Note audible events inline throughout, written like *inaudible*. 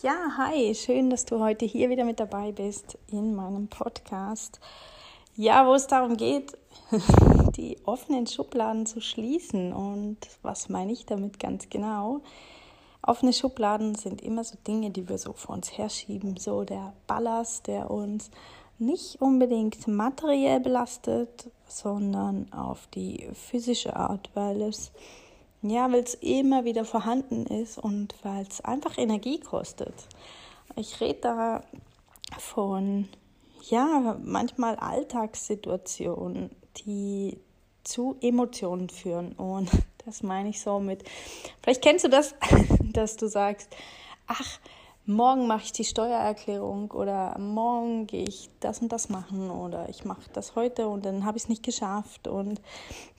Ja, hi, schön, dass du heute hier wieder mit dabei bist in meinem Podcast. Ja, wo es darum geht, *laughs* die offenen Schubladen zu schließen. Und was meine ich damit ganz genau? Offene Schubladen sind immer so Dinge, die wir so vor uns herschieben, so der Ballast, der uns nicht unbedingt materiell belastet, sondern auf die physische Art, weil es ja, weil es immer wieder vorhanden ist und weil es einfach Energie kostet. Ich rede da von ja, manchmal Alltagssituationen, die zu Emotionen führen und *laughs* das meine ich so mit, vielleicht kennst du das, *laughs* dass du sagst, ach, morgen mache ich die Steuererklärung oder morgen gehe ich das und das machen oder ich mache das heute und dann habe ich es nicht geschafft und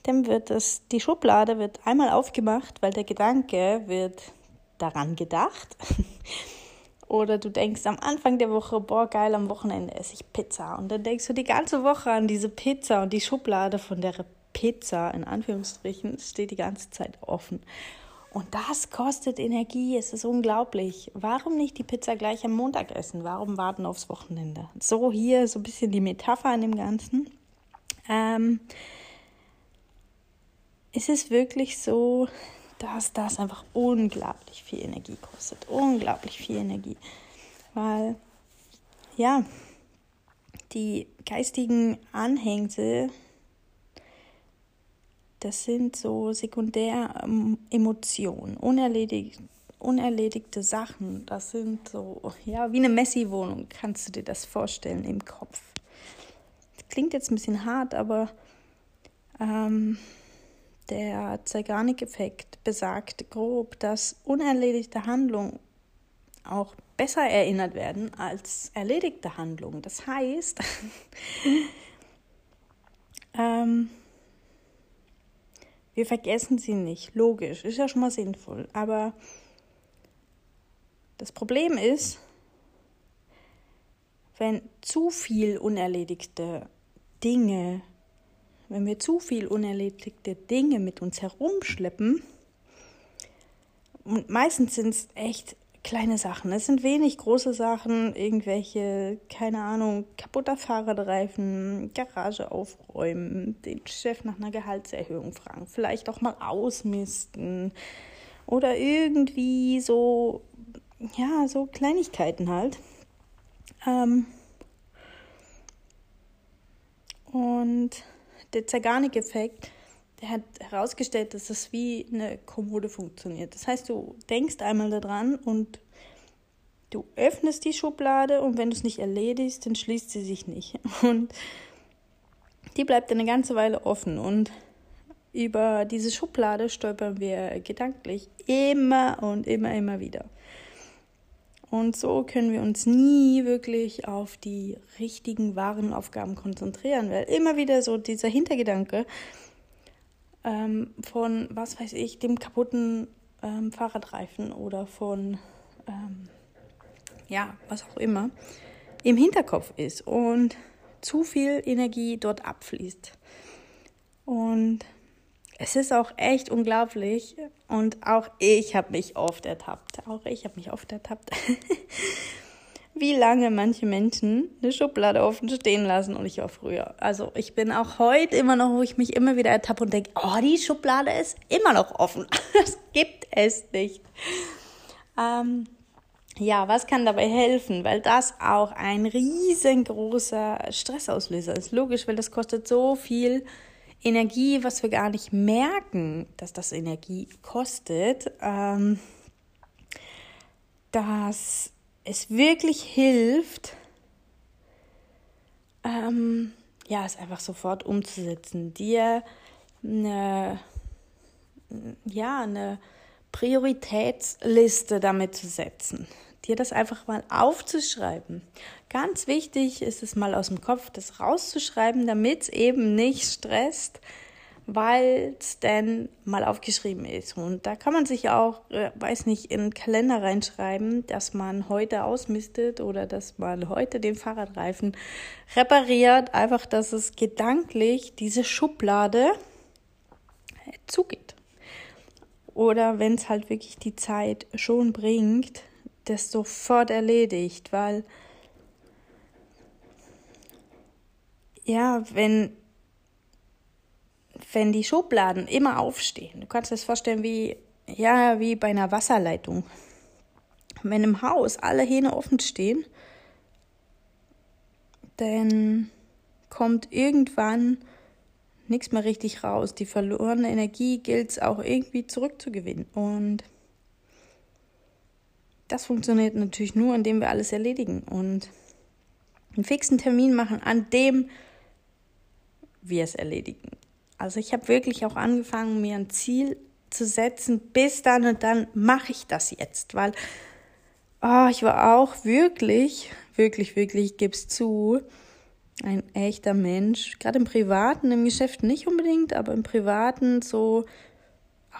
dann wird es, die Schublade wird einmal aufgemacht, weil der Gedanke wird daran gedacht. *laughs* Oder du denkst am Anfang der Woche, boah, geil, am Wochenende esse ich Pizza. Und dann denkst du die ganze Woche an diese Pizza und die Schublade von der Pizza, in Anführungsstrichen, steht die ganze Zeit offen. Und das kostet Energie, es ist unglaublich. Warum nicht die Pizza gleich am Montag essen? Warum warten aufs Wochenende? So hier so ein bisschen die Metapher an dem Ganzen. Ähm, es ist wirklich so, dass das einfach unglaublich viel Energie kostet. Unglaublich viel Energie. Weil, ja, die geistigen Anhängsel das sind so Sekundäremotionen, unerledigt, unerledigte Sachen. Das sind so, ja, wie eine Messi-Wohnung, kannst du dir das vorstellen im Kopf. Klingt jetzt ein bisschen hart, aber ähm, der Zeigarnik-Effekt besagt grob, dass unerledigte Handlungen auch besser erinnert werden als erledigte Handlungen. Das heißt, *laughs* ähm, wir vergessen sie nicht, logisch, ist ja schon mal sinnvoll. Aber das Problem ist, wenn zu viel unerledigte Dinge, wenn wir zu viel unerledigte Dinge mit uns herumschleppen, und meistens sind es echt kleine Sachen. Es sind wenig große Sachen, irgendwelche, keine Ahnung, kaputter Fahrradreifen, Garage aufräumen, den Chef nach einer Gehaltserhöhung fragen, vielleicht auch mal ausmisten oder irgendwie so, ja, so Kleinigkeiten halt. Ähm und der Zeigarnik-Effekt, der hat herausgestellt, dass das wie eine Kommode funktioniert. Das heißt, du denkst einmal daran und du öffnest die Schublade und wenn du es nicht erledigst, dann schließt sie sich nicht. *laughs* Und die bleibt eine ganze Weile offen und über diese Schublade stolpern wir gedanklich immer und immer, immer wieder. Und so können wir uns nie wirklich auf die richtigen, wahren Aufgaben konzentrieren, weil immer wieder so dieser Hintergedanke, ähm, von, was weiß ich, dem kaputten ähm, Fahrradreifen oder von, ähm, ja, was auch immer, im Hinterkopf ist und zu viel Energie dort abfließt. Und es ist auch echt unglaublich und auch ich habe mich oft ertappt. Auch ich habe mich oft ertappt. *laughs* wie lange manche Menschen eine Schublade offen stehen lassen und ich auch früher. Also ich bin auch heute immer noch, wo ich mich immer wieder ertappe und denke, oh, die Schublade ist immer noch offen. *laughs* Das gibt es nicht. Ähm, ja, was kann dabei helfen? Weil das auch ein riesengroßer Stressauslöser ist. Logisch, weil das kostet so viel Energie, was wir gar nicht merken, dass das Energie kostet. Ähm, dass es wirklich hilft, ähm, ja, es einfach sofort umzusetzen, dir eine, ja, eine Prioritätsliste damit zu setzen. Dir das einfach mal aufzuschreiben. Ganz wichtig ist es mal aus dem Kopf, das rauszuschreiben, damit es eben nicht stresst, weil es denn mal aufgeschrieben ist. Und da kann man sich auch, äh, weiß nicht, in den Kalender reinschreiben, dass man heute ausmistet oder dass man heute den Fahrradreifen repariert. Einfach, dass es gedanklich diese Schublade zugeht. Oder wenn es halt wirklich die Zeit schon bringt, das sofort erledigt, weil ja, wenn wenn die Schubladen immer aufstehen, du kannst dir das vorstellen wie, ja, wie bei einer Wasserleitung. Wenn im Haus alle Hähne offen stehen, dann kommt irgendwann nichts mehr richtig raus. Die verlorene Energie gilt es auch irgendwie zurückzugewinnen. Und das funktioniert natürlich nur, indem wir alles erledigen und einen fixen Termin machen, an dem wir es erledigen. Also ich habe wirklich auch angefangen, mir ein Ziel zu setzen, bis dann und dann mache ich das jetzt, weil oh, ich war auch wirklich, wirklich, wirklich, gib's zu, ein echter Mensch, gerade im Privaten, im Geschäft nicht unbedingt, aber im Privaten so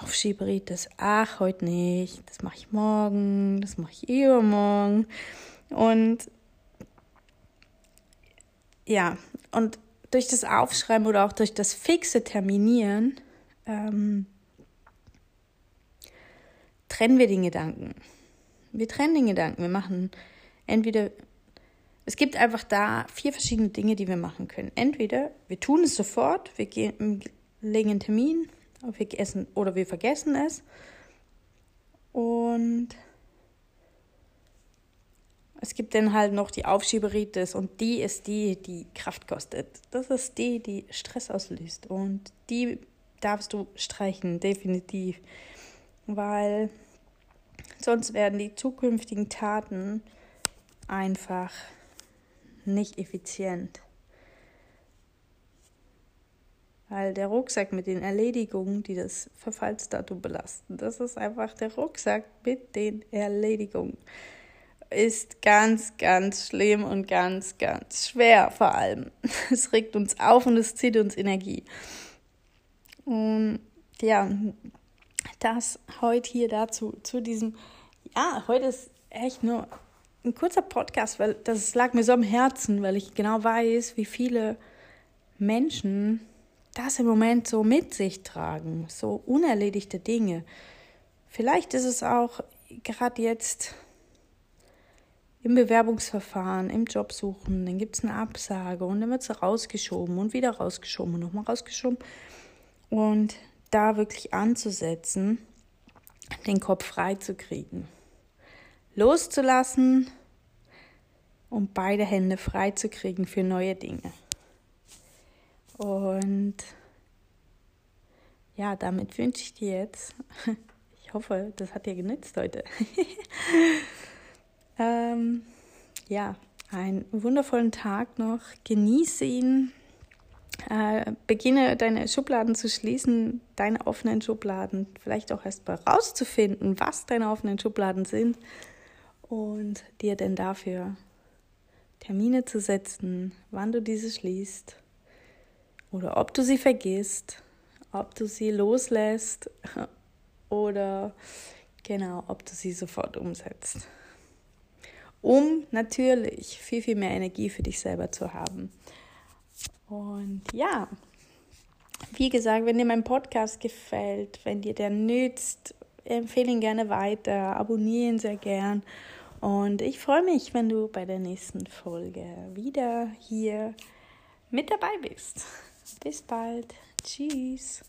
Aufschieberitis, ach, heute nicht, das mache ich morgen, das mache ich übermorgen. Und ja, und durch das Aufschreiben oder auch durch das fixe Terminieren ähm, trennen wir den Gedanken. Wir trennen den Gedanken. Wir machen entweder, es gibt einfach da vier verschiedene Dinge, die wir machen können. Entweder wir tun es sofort, wir gehen, legen einen Termin wir essen, oder wir vergessen es. Und es gibt dann halt noch die Aufschieberitis und die ist die, die Kraft kostet. Das ist die, die Stress auslöst und die darfst du streichen, definitiv. Weil sonst werden die zukünftigen Taten einfach nicht effizient. Weil der Rucksack mit den Erledigungen, die das Verfallsdatum belasten, das ist einfach der Rucksack mit den Erledigungen ist ganz, ganz schlimm und ganz, ganz schwer vor allem. *laughs* Es regt uns auf und es zieht uns Energie. Und ja, das heute hier dazu, zu diesem, ja, heute ist echt nur ein kurzer Podcast, weil das lag mir so am Herzen, weil ich genau weiß, wie viele Menschen das im Moment so mit sich tragen, so unerledigte Dinge. Vielleicht ist es auch gerade jetzt im Bewerbungsverfahren, im Jobsuchen, dann gibt es eine Absage und dann wird sie rausgeschoben und wieder rausgeschoben und nochmal rausgeschoben. Und da wirklich anzusetzen, den Kopf frei zu kriegen. Loszulassen und beide Hände frei zu kriegen für neue Dinge. Und ja, damit wünsche ich dir jetzt, *laughs* ich hoffe, das hat dir genützt heute. *laughs* Ähm, ja, einen wundervollen Tag noch. Genieße ihn. Äh, beginne deine Schubladen zu schließen, deine offenen Schubladen, vielleicht auch erst mal rauszufinden, was deine offenen Schubladen sind und dir denn dafür Termine zu setzen, wann du diese schließt oder ob du sie vergisst, ob du sie loslässt *laughs* oder genau, ob du sie sofort umsetzt um natürlich viel, viel mehr Energie für dich selber zu haben. Und ja, wie gesagt, wenn dir mein Podcast gefällt, wenn dir der nützt, empfehle ihn gerne weiter, abonniere ihn sehr gern. Und ich freue mich, wenn du bei der nächsten Folge wieder hier mit dabei bist. Bis bald. Tschüss.